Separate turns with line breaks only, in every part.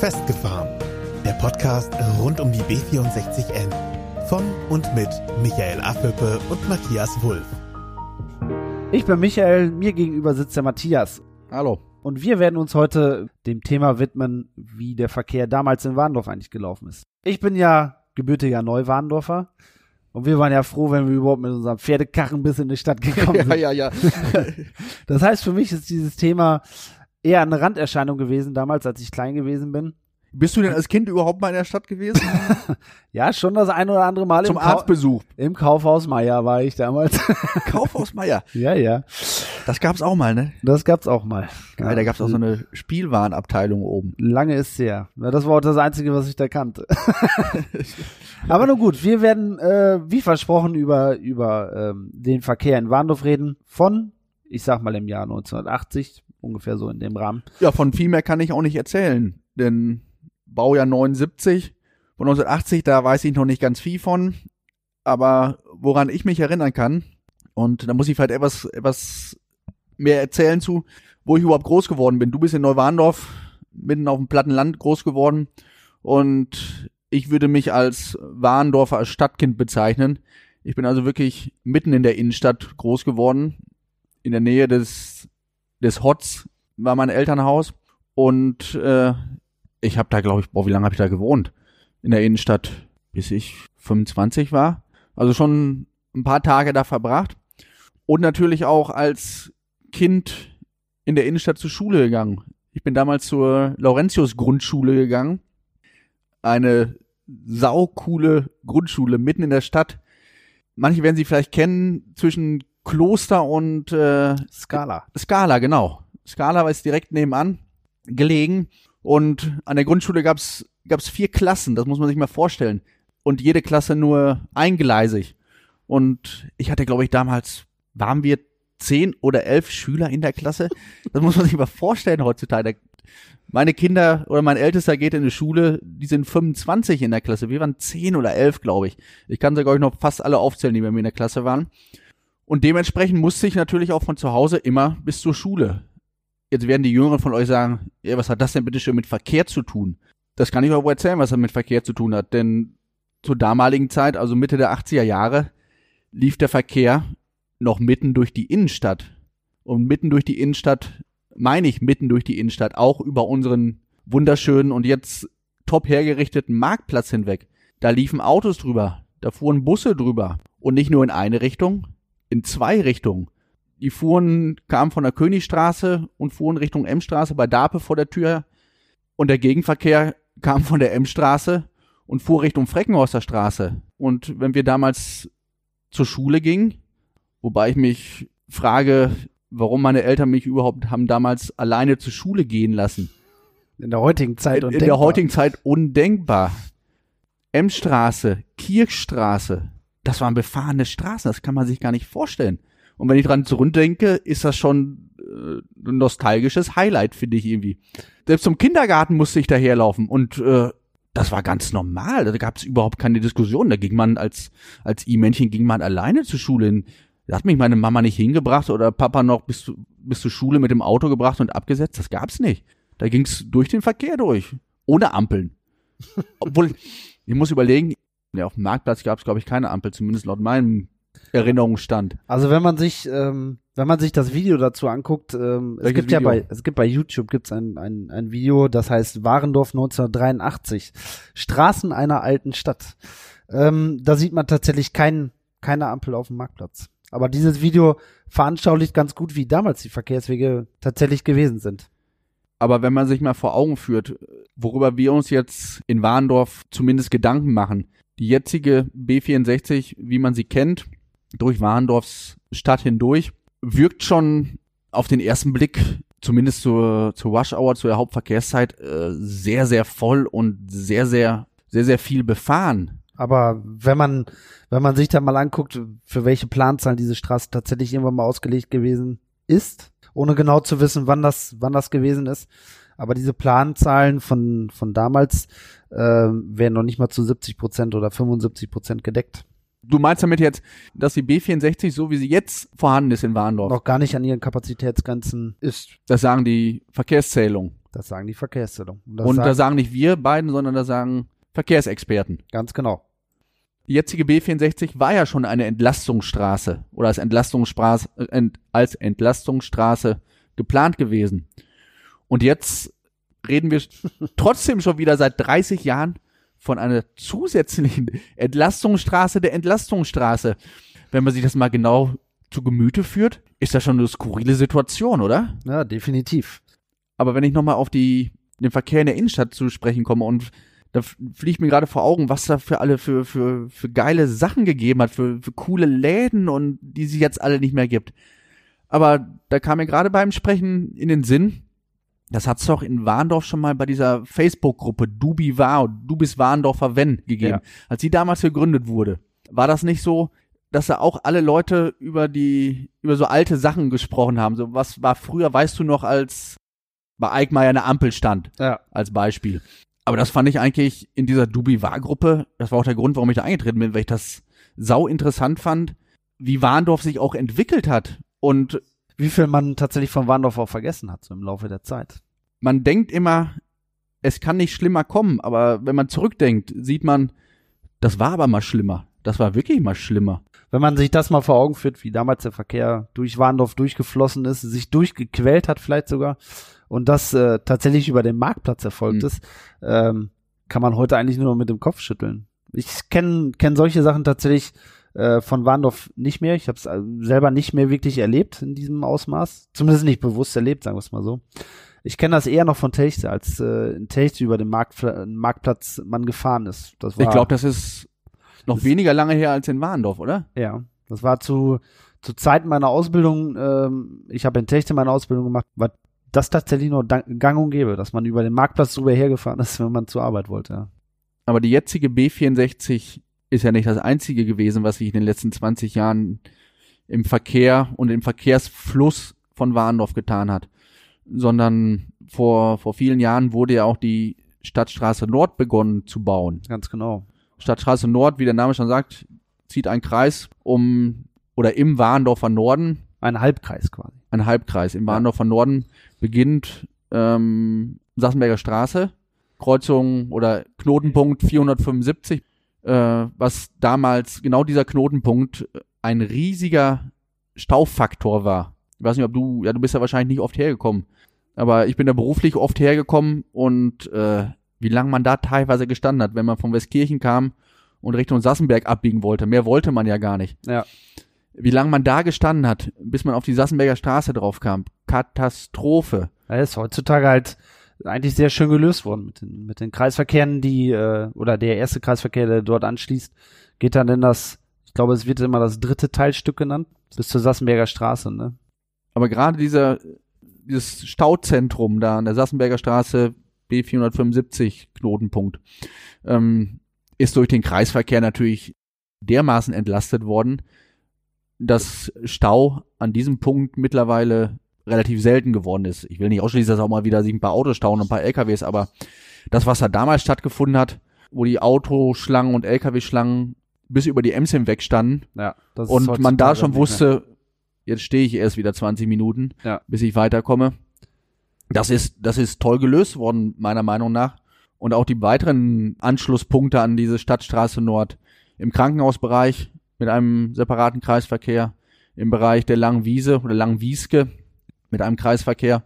Festgefahren. Der Podcast rund um die B64N. Von und mit Michael Affelpe und Matthias Wulff.
Ich bin Michael, mir gegenüber sitzt der Matthias.
Hallo.
Und wir werden uns heute dem Thema widmen, wie der Verkehr damals in Warndorf eigentlich gelaufen ist. Ich bin ja gebürtiger Neuwarndorfer. Und wir waren ja froh, wenn wir überhaupt mit unserem Pferdekarren bis in die Stadt gekommen sind.
ja, ja, ja.
Das heißt, für mich ist dieses Thema eher eine Randerscheinung gewesen damals, als ich klein gewesen bin.
Bist du denn als Kind überhaupt mal in der Stadt gewesen?
Ja, schon das ein oder andere Mal
Zum Arztbesuch.
im Kaufhaus Meier war ich damals.
Kaufhaus Meier.
ja, ja.
Das gab's auch mal, ne?
Das gab's auch mal.
Geil, da gab's auch so eine Spielwarenabteilung oben.
Lange ist her. Ja, das war auch das Einzige, was ich da kannte. Aber nun gut, wir werden, äh, wie versprochen, über, über ähm, den Verkehr in Warndorf reden. Von, ich sag mal, im Jahr 1980, ungefähr so in dem Rahmen.
Ja, von viel mehr kann ich auch nicht erzählen, denn Baujahr 79, von 1980, da weiß ich noch nicht ganz viel von, aber woran ich mich erinnern kann, und da muss ich vielleicht etwas, etwas mehr erzählen zu, wo ich überhaupt groß geworden bin. Du bist in Neuwarndorf, mitten auf dem platten Land groß geworden und ich würde mich als Warndorfer als Stadtkind bezeichnen. Ich bin also wirklich mitten in der Innenstadt groß geworden, in der Nähe des, des Hots war mein Elternhaus und äh, ich habe da, glaube ich, boah, wie lange habe ich da gewohnt? In der Innenstadt, bis ich 25 war. Also schon ein paar Tage da verbracht. Und natürlich auch als Kind in der Innenstadt zur Schule gegangen. Ich bin damals zur Laurentius Grundschule gegangen. Eine saukoole Grundschule mitten in der Stadt. Manche werden sie vielleicht kennen, zwischen Kloster und äh,
Skala.
Skala, genau. Skala war jetzt direkt nebenan gelegen und an der Grundschule gab's gab's vier Klassen, das muss man sich mal vorstellen. Und jede Klasse nur eingleisig. Und ich hatte, glaube ich, damals, waren wir zehn oder elf Schüler in der Klasse? Das muss man sich mal vorstellen heutzutage. Meine Kinder oder mein Ältester geht in die Schule, die sind 25 in der Klasse. Wir waren zehn oder elf, glaube ich. Ich kann sogar noch fast alle aufzählen, die bei mir in der Klasse waren. Und dementsprechend musste ich natürlich auch von zu Hause immer bis zur Schule. Jetzt werden die Jüngeren von euch sagen, ja, was hat das denn bitte schön mit Verkehr zu tun? Das kann ich euch erzählen, was das mit Verkehr zu tun hat. Denn zur damaligen Zeit, also Mitte der 80er Jahre, lief der Verkehr noch mitten durch die Innenstadt. Und mitten durch die Innenstadt, meine ich mitten durch die Innenstadt, auch über unseren wunderschönen und jetzt top hergerichteten Marktplatz hinweg. Da liefen Autos drüber, da fuhren Busse drüber. Und nicht nur in eine Richtung, in zwei Richtungen. Die fuhren, kamen von der Königstraße und fuhren Richtung M-Straße bei Dape vor der Tür. Und der Gegenverkehr kam von der M-Straße und fuhr Richtung Freckenhorster Straße. Und wenn wir damals zur Schule gingen, wobei ich mich frage, warum meine Eltern mich überhaupt haben damals alleine zur Schule gehen lassen.
In der heutigen Zeit
In,
und
in der heutigen Zeit undenkbar. M-Straße, Kirchstraße, das waren befahrene Straßen, das kann man sich gar nicht vorstellen. Und wenn ich dran zurückdenke, ist das schon äh, ein nostalgisches Highlight, finde ich irgendwie. Selbst zum Kindergarten musste ich daherlaufen und äh, das war ganz normal. Da gab es überhaupt keine Diskussion. Da ging man als als I-Männchen ging man alleine zur Schule hin. Da hat mich meine Mama nicht hingebracht oder Papa noch bis, zu- bis zur Schule mit dem Auto gebracht und abgesetzt. Das gab's nicht. Da ging's durch den Verkehr durch. Ohne Ampeln. Obwohl, ich muss überlegen, ja, auf dem Marktplatz gab's glaube ich, keine Ampel, zumindest laut meinem Erinnerungsstand.
Also wenn man sich, ähm, wenn man sich das Video dazu anguckt, ähm, es gibt ja
Video?
bei, es gibt bei YouTube gibt's ein, ein, ein Video, das heißt Warendorf 1983, Straßen einer alten Stadt. Ähm, da sieht man tatsächlich kein, keine Ampel auf dem Marktplatz. Aber dieses Video veranschaulicht ganz gut, wie damals die Verkehrswege tatsächlich gewesen sind.
Aber wenn man sich mal vor Augen führt, worüber wir uns jetzt in Warndorf zumindest Gedanken machen, die jetzige B64, wie man sie kennt, durch Warndorfs Stadt hindurch, wirkt schon auf den ersten Blick, zumindest zur, zur Rush Hour, zur Hauptverkehrszeit, äh, sehr, sehr voll und sehr, sehr, sehr, sehr viel befahren.
Aber wenn man, wenn man sich da mal anguckt, für welche Planzahl diese Straße tatsächlich irgendwann mal ausgelegt gewesen ist, ohne genau zu wissen, wann das, wann das gewesen ist. Aber diese Planzahlen von, von damals äh, werden noch nicht mal zu 70 Prozent oder 75 Prozent gedeckt.
Du meinst damit jetzt, dass die B64, so wie sie jetzt vorhanden ist in Warndorf,
Noch gar nicht an ihren Kapazitätsgrenzen ist.
das sagen die Verkehrszählungen.
Das sagen die Verkehrszählungen. Und das
Und da
sagen,
sagen nicht wir beiden, sondern da sagen Verkehrsexperten.
ganz genau.
Die jetzige B64 war ja schon eine Entlastungsstraße oder als Entlastungsstraße, äh, ent, als Entlastungsstraße geplant gewesen. Und jetzt reden wir trotzdem schon wieder seit 30 Jahren von einer zusätzlichen Entlastungsstraße der Entlastungsstraße. Wenn man sich das mal genau zu Gemüte führt, ist das schon eine skurrile Situation, oder?
Ja, definitiv.
Aber wenn ich nochmal auf die, den Verkehr in der Innenstadt zu sprechen komme und da fliegt mir gerade vor Augen, was da für alle für, für, für geile Sachen gegeben hat, für, für coole Läden und die es jetzt alle nicht mehr gibt. Aber da kam mir gerade beim Sprechen in den Sinn, das hat's doch in Warndorf schon mal bei dieser Facebook-Gruppe Dubi War, Du bist Warndorfer Wenn gegeben.
Ja.
Als die damals gegründet wurde, war das nicht so, dass da auch alle Leute über die, über so alte Sachen gesprochen haben. So, was war früher, weißt du noch, als bei Eickmeier eine Ampel stand,
Ja.
als Beispiel. Aber das fand ich eigentlich in dieser Dubi-War-Gruppe, das war auch der Grund, warum ich da eingetreten bin, weil ich das sau interessant fand, wie Warndorf sich auch entwickelt hat. Und
Wie viel man tatsächlich von Warndorf auch vergessen hat, so im Laufe der Zeit.
man denkt immer, es kann nicht schlimmer kommen, aber wenn man zurückdenkt, sieht man, das war aber mal schlimmer. Das war wirklich mal schlimmer.
Wenn man sich das mal vor Augen führt, wie damals der Verkehr durch Warndorf durchgeflossen ist, sich durchgequält hat vielleicht sogar und das äh, tatsächlich über den Marktplatz erfolgt
Mhm.
ist, ähm, kann man heute eigentlich nur noch mit dem Kopf schütteln. Ich kenne kenn solche Sachen tatsächlich äh, von Warndorf nicht mehr. Ich habe es selber nicht mehr wirklich erlebt in diesem Ausmaß. Zumindest nicht bewusst erlebt, sagen wir es mal so. Ich kenne das eher noch von Techte, als äh, in Techte über den Markt, Marktplatz man gefahren ist. Das war,
Ich glaube, das ist noch
Das-
weniger lange her als in Warndorf, oder?
Ja, das war zu, zu Zeiten meiner Ausbildung, ähm, ich habe in Techte meine Ausbildung gemacht, war das tatsächlich nur gang und gäbe, dass man über den Marktplatz drüber hergefahren ist, wenn man zur Arbeit wollte. Ja.
Aber die jetzige B64 ist ja nicht das einzige gewesen, was sich in den letzten 20 Jahren im Verkehr und im Verkehrsfluss von Warndorf getan hat. Sondern vor, vor vielen Jahren wurde ja auch die Stadtstraße Nord begonnen zu bauen.
Ganz genau.
Stadtstraße Nord, wie der Name schon sagt, zieht einen Kreis um oder im Warndorfer Norden,
Ein Halbkreis quasi.
ein Halbkreis. Im
Ja.
Warndorfer Norden beginnt ähm, Sachsenberger Straße, Kreuzung oder Knotenpunkt 475, äh, was damals genau dieser Knotenpunkt äh, ein riesiger Staufaktor war. Ich weiß nicht, ob du, ja, du bist ja wahrscheinlich nicht oft hergekommen, aber ich bin da beruflich oft hergekommen und äh, wie lange man da teilweise gestanden hat, wenn man von Westkirchen kam und Richtung Sassenberg abbiegen wollte. Mehr wollte man ja gar nicht.
Ja.
Wie lange man da gestanden hat, bis man auf die Sassenberger Straße drauf kam. Katastrophe.
Er ist heutzutage halt eigentlich sehr schön gelöst worden mit den, mit den Kreisverkehren, die, äh, oder der erste Kreisverkehr, der dort anschließt, geht dann in das, ich glaube, es wird immer das dritte Teilstück genannt, bis zur Sassenberger Straße, ne?
Aber gerade dieser, dieses Stauzentrum da an der Sassenberger Straße, B475 Knotenpunkt, ähm, ist durch den Kreisverkehr natürlich dermaßen entlastet worden, dass Stau an diesem Punkt mittlerweile relativ selten geworden ist. Ich will nicht ausschließen, dass auch mal wieder sich ein paar Autos stauen und ein paar LKWs, aber das, was da damals stattgefunden hat, wo die Autoschlangen und LKW-Schlangen bis über die Ems hinweg standen,
Ja. Das
und man da schon wusste, jetzt stehe ich erst wieder 20 Minuten,
Ja.
bis ich weiterkomme. Das ist, das ist toll gelöst worden, meiner Meinung nach. Und auch die weiteren Anschlusspunkte an diese Stadtstraße Nord im Krankenhausbereich mit einem separaten Kreisverkehr, im Bereich der Langen Wiese oder Langen Wieske mit einem Kreisverkehr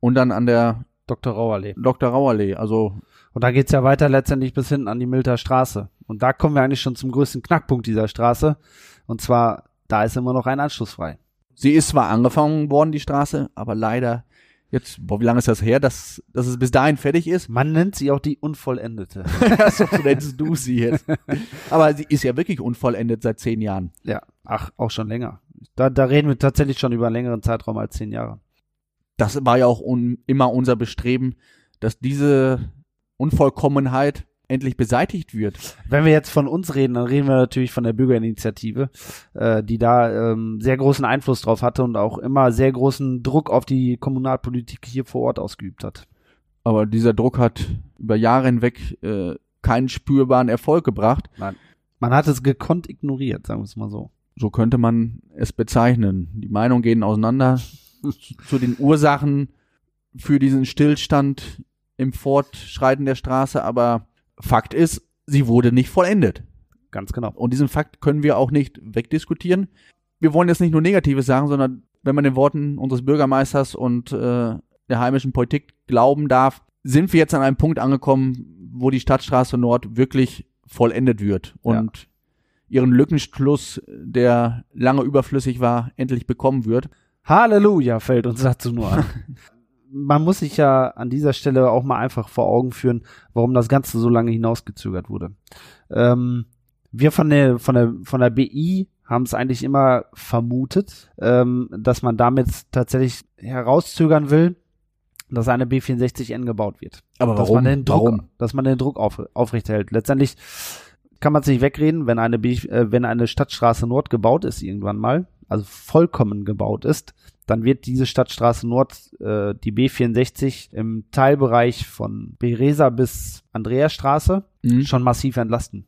und dann an der
Dr. Rauerlee.
Dr. Rauerlee. Also
Und da geht's ja weiter letztendlich bis hinten an die Milter Straße. Und da kommen wir eigentlich schon zum größten Knackpunkt dieser Straße. Und zwar, da ist immer noch ein Anschluss frei.
sie ist zwar angefangen worden, die Straße, aber leider jetzt, boah, wie lange ist das her, dass, dass es bis dahin fertig ist?
Man nennt sie auch die Unvollendete.
so nennst du sie jetzt. Aber sie ist ja wirklich unvollendet seit zehn Jahren.
ja, ach, auch schon länger. Da, da reden wir tatsächlich schon über einen längeren Zeitraum als zehn Jahre.
Das war ja auch un immer unser Bestreben, dass diese Unvollkommenheit endlich beseitigt wird.
Wenn wir jetzt von uns reden, dann reden wir natürlich von der Bürgerinitiative, äh, die da ähm, sehr großen Einfluss drauf hatte und auch immer sehr großen Druck auf die Kommunalpolitik hier vor Ort ausgeübt hat.
Aber dieser Druck hat über Jahre hinweg äh, keinen spürbaren Erfolg gebracht.
Nein. Man hat es gekonnt ignoriert, sagen wir es mal so.
So könnte man es bezeichnen. Die Meinungen gehen auseinander zu den Ursachen für diesen Stillstand im Fortschreiten der Straße, aber Fakt ist, sie wurde nicht vollendet.
Ganz genau.
Und diesen Fakt können wir auch nicht wegdiskutieren. Wir wollen jetzt nicht nur Negatives sagen, sondern wenn man den Worten unseres Bürgermeisters und äh, der heimischen Politik glauben darf, sind wir jetzt an einem Punkt angekommen, wo die Stadtstraße Nord wirklich vollendet wird und ihren Lückenschluss, der lange überflüssig war, endlich bekommen wird.
Halleluja fällt uns dazu nur an. Man muss sich ja an dieser Stelle auch mal einfach vor Augen führen, warum das Ganze so lange hinausgezögert wurde. Ähm, wir von der, von der, von der BI haben es eigentlich immer vermutet, ähm, dass man damit tatsächlich herauszögern will, dass eine B64N gebaut wird.
Aber
Dass
warum?
man den Druck,
warum?
dass man den Druck auf, aufrechterhält. Letztendlich kann man sich wegreden, wenn eine, B, äh, wenn eine Stadtstraße Nord gebaut ist irgendwann mal, also vollkommen gebaut ist, dann wird diese Stadtstraße Nord, äh, die B64 im Teilbereich von Beresa bis Andreasstraße
Mhm.
schon massiv entlasten.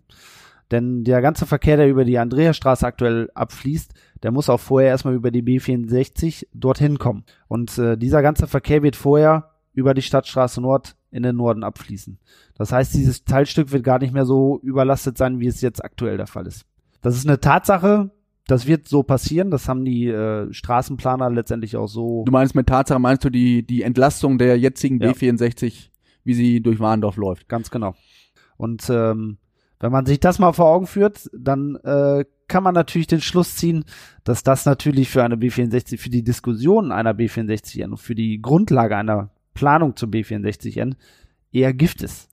Denn der ganze Verkehr, der über die Andreasstraße aktuell abfließt, der muss auch vorher erstmal über die B64 dorthin kommen. Und äh, dieser ganze Verkehr wird vorher über die Stadtstraße Nord in den Norden abfließen. Das heißt, dieses Teilstück wird gar nicht mehr so überlastet sein, wie es jetzt aktuell der Fall ist. Das ist eine Tatsache, das wird so passieren, das haben die äh, Straßenplaner letztendlich auch so
Du meinst mit Tatsache, meinst du die, die Entlastung der jetzigen
Ja.
B64, wie sie durch Warndorf läuft?
Ganz genau. Und ähm, wenn man sich das mal vor Augen führt, dann äh, kann man natürlich den Schluss ziehen, dass das natürlich für eine B64, für die Diskussion einer B64N und für die Grundlage einer Planung zur B64N eher Gift ist.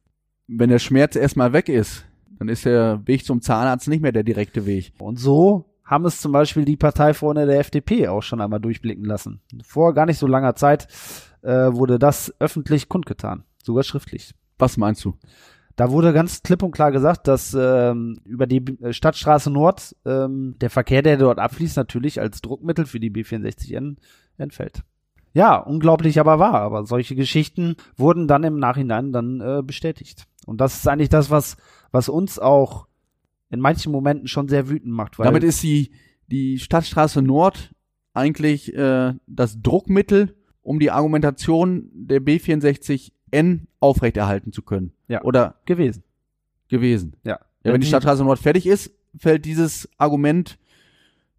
Wenn der Schmerz erstmal weg ist, dann ist der Weg zum Zahnarzt nicht mehr der direkte Weg.
Und so haben es zum Beispiel die Parteifreunde der FDP auch schon einmal durchblicken lassen. Vor gar nicht so langer Zeit äh, wurde das öffentlich kundgetan, sogar schriftlich.
Was meinst du?
Da wurde ganz klipp und klar gesagt, dass ähm, über die B- Stadtstraße Nord ähm, der Verkehr, der dort abfließt, natürlich als Druckmittel für die B64N entfällt. Ja, unglaublich aber wahr, aber solche Geschichten wurden dann im Nachhinein dann äh, bestätigt. Und das ist eigentlich das, was, was uns auch in manchen Momenten schon sehr wütend macht. Weil
Damit ist die, die Stadtstraße Nord eigentlich äh, das Druckmittel, um die Argumentation der B64N aufrechterhalten zu können.
Ja.
Oder
gewesen.
gewesen.
Ja.
Ja, wenn die Stadtstraße Nord fertig ist, fällt dieses Argument,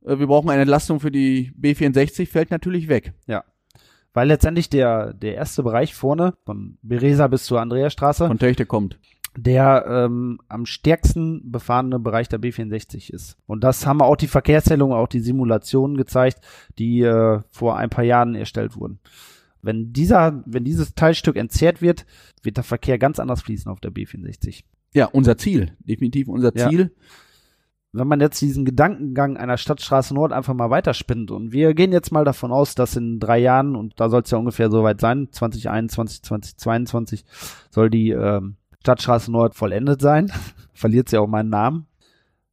äh, wir brauchen eine Entlastung für die B64, fällt natürlich weg.
Weil letztendlich der, der erste Bereich vorne, von Beresa bis zur Andreasstraße,
Von Töchte kommt.
der ähm, am stärksten befahrene Bereich der B64 ist. Und das haben auch die Verkehrszählungen, auch die Simulationen gezeigt, die äh, vor ein paar Jahren erstellt wurden. Wenn dieser, wenn dieses Teilstück entzerrt wird, wird der Verkehr ganz anders fließen auf der B64.
Ja, unser Ziel. Definitiv unser
Ja. Wenn man jetzt diesen Gedankengang einer Stadtstraße Nord einfach mal weiterspinnt und wir gehen jetzt mal davon aus, dass in drei Jahren, und da soll es ja ungefähr soweit sein, 2021, 2022, soll die ähm, Stadtstraße Nord vollendet sein. Verliert sie auch meinen Namen.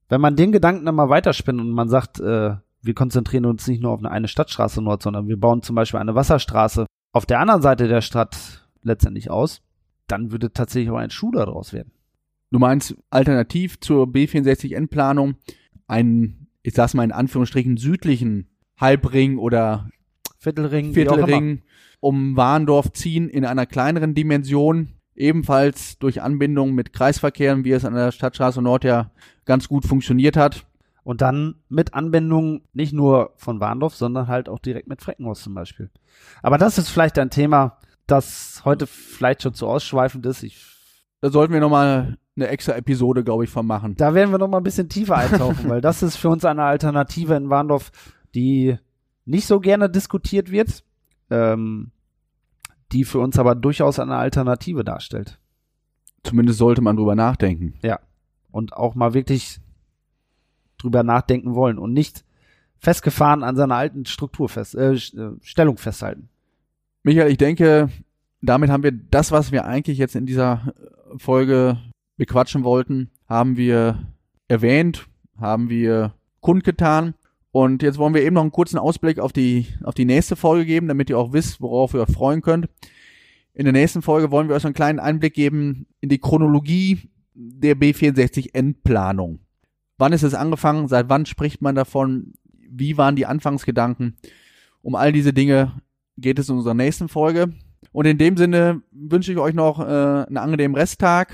Wenn man den Gedanken dann mal weiterspinnt und man sagt, äh, wir konzentrieren uns nicht nur auf eine, eine Stadtstraße Nord, sondern wir bauen zum Beispiel eine Wasserstraße auf der anderen Seite der Stadt letztendlich aus, dann würde tatsächlich auch ein Schuh daraus werden.
Du meinst alternativ zur B64N-Planung einen, ich sag's mal in Anführungsstrichen, südlichen Halbring oder
Viertelring.
Viertelring um Warndorf ziehen in einer kleineren Dimension, ebenfalls durch Anbindung mit Kreisverkehren, wie es an der Stadtstraße Nord ja ganz gut funktioniert hat.
Und dann mit Anbindung nicht nur von Warndorf, sondern halt auch direkt mit Freckenhaus zum Beispiel. Aber das ist vielleicht ein Thema, das heute vielleicht schon zu ausschweifend ist. Ich,
Da sollten wir nochmal eine extra Episode, glaube ich, von machen.
da werden wir noch mal ein bisschen tiefer eintauchen, weil das ist für uns eine Alternative in Warndorf, die nicht so gerne diskutiert wird, ähm, die für uns aber durchaus eine Alternative darstellt.
Zumindest sollte man drüber nachdenken.
Und auch mal wirklich drüber nachdenken wollen und nicht festgefahren an seiner alten Struktur fest, äh, Stellung festhalten.
Michael, ich denke, damit haben wir das, was wir eigentlich jetzt in dieser Folge bequatschen wollten, haben wir erwähnt, haben wir kundgetan. Und jetzt wollen wir eben noch einen kurzen Ausblick auf die, auf die nächste Folge geben, damit ihr auch wisst, worauf ihr euch freuen könnt. In der nächsten Folge wollen wir euch einen kleinen Einblick geben in die Chronologie der B64N-Planung. Wann ist es angefangen? Seit wann spricht man davon? Wie waren die Anfangsgedanken? Um all diese Dinge geht es in unserer nächsten Folge. Und in dem Sinne wünsche ich euch noch äh, einen angenehmen Resttag.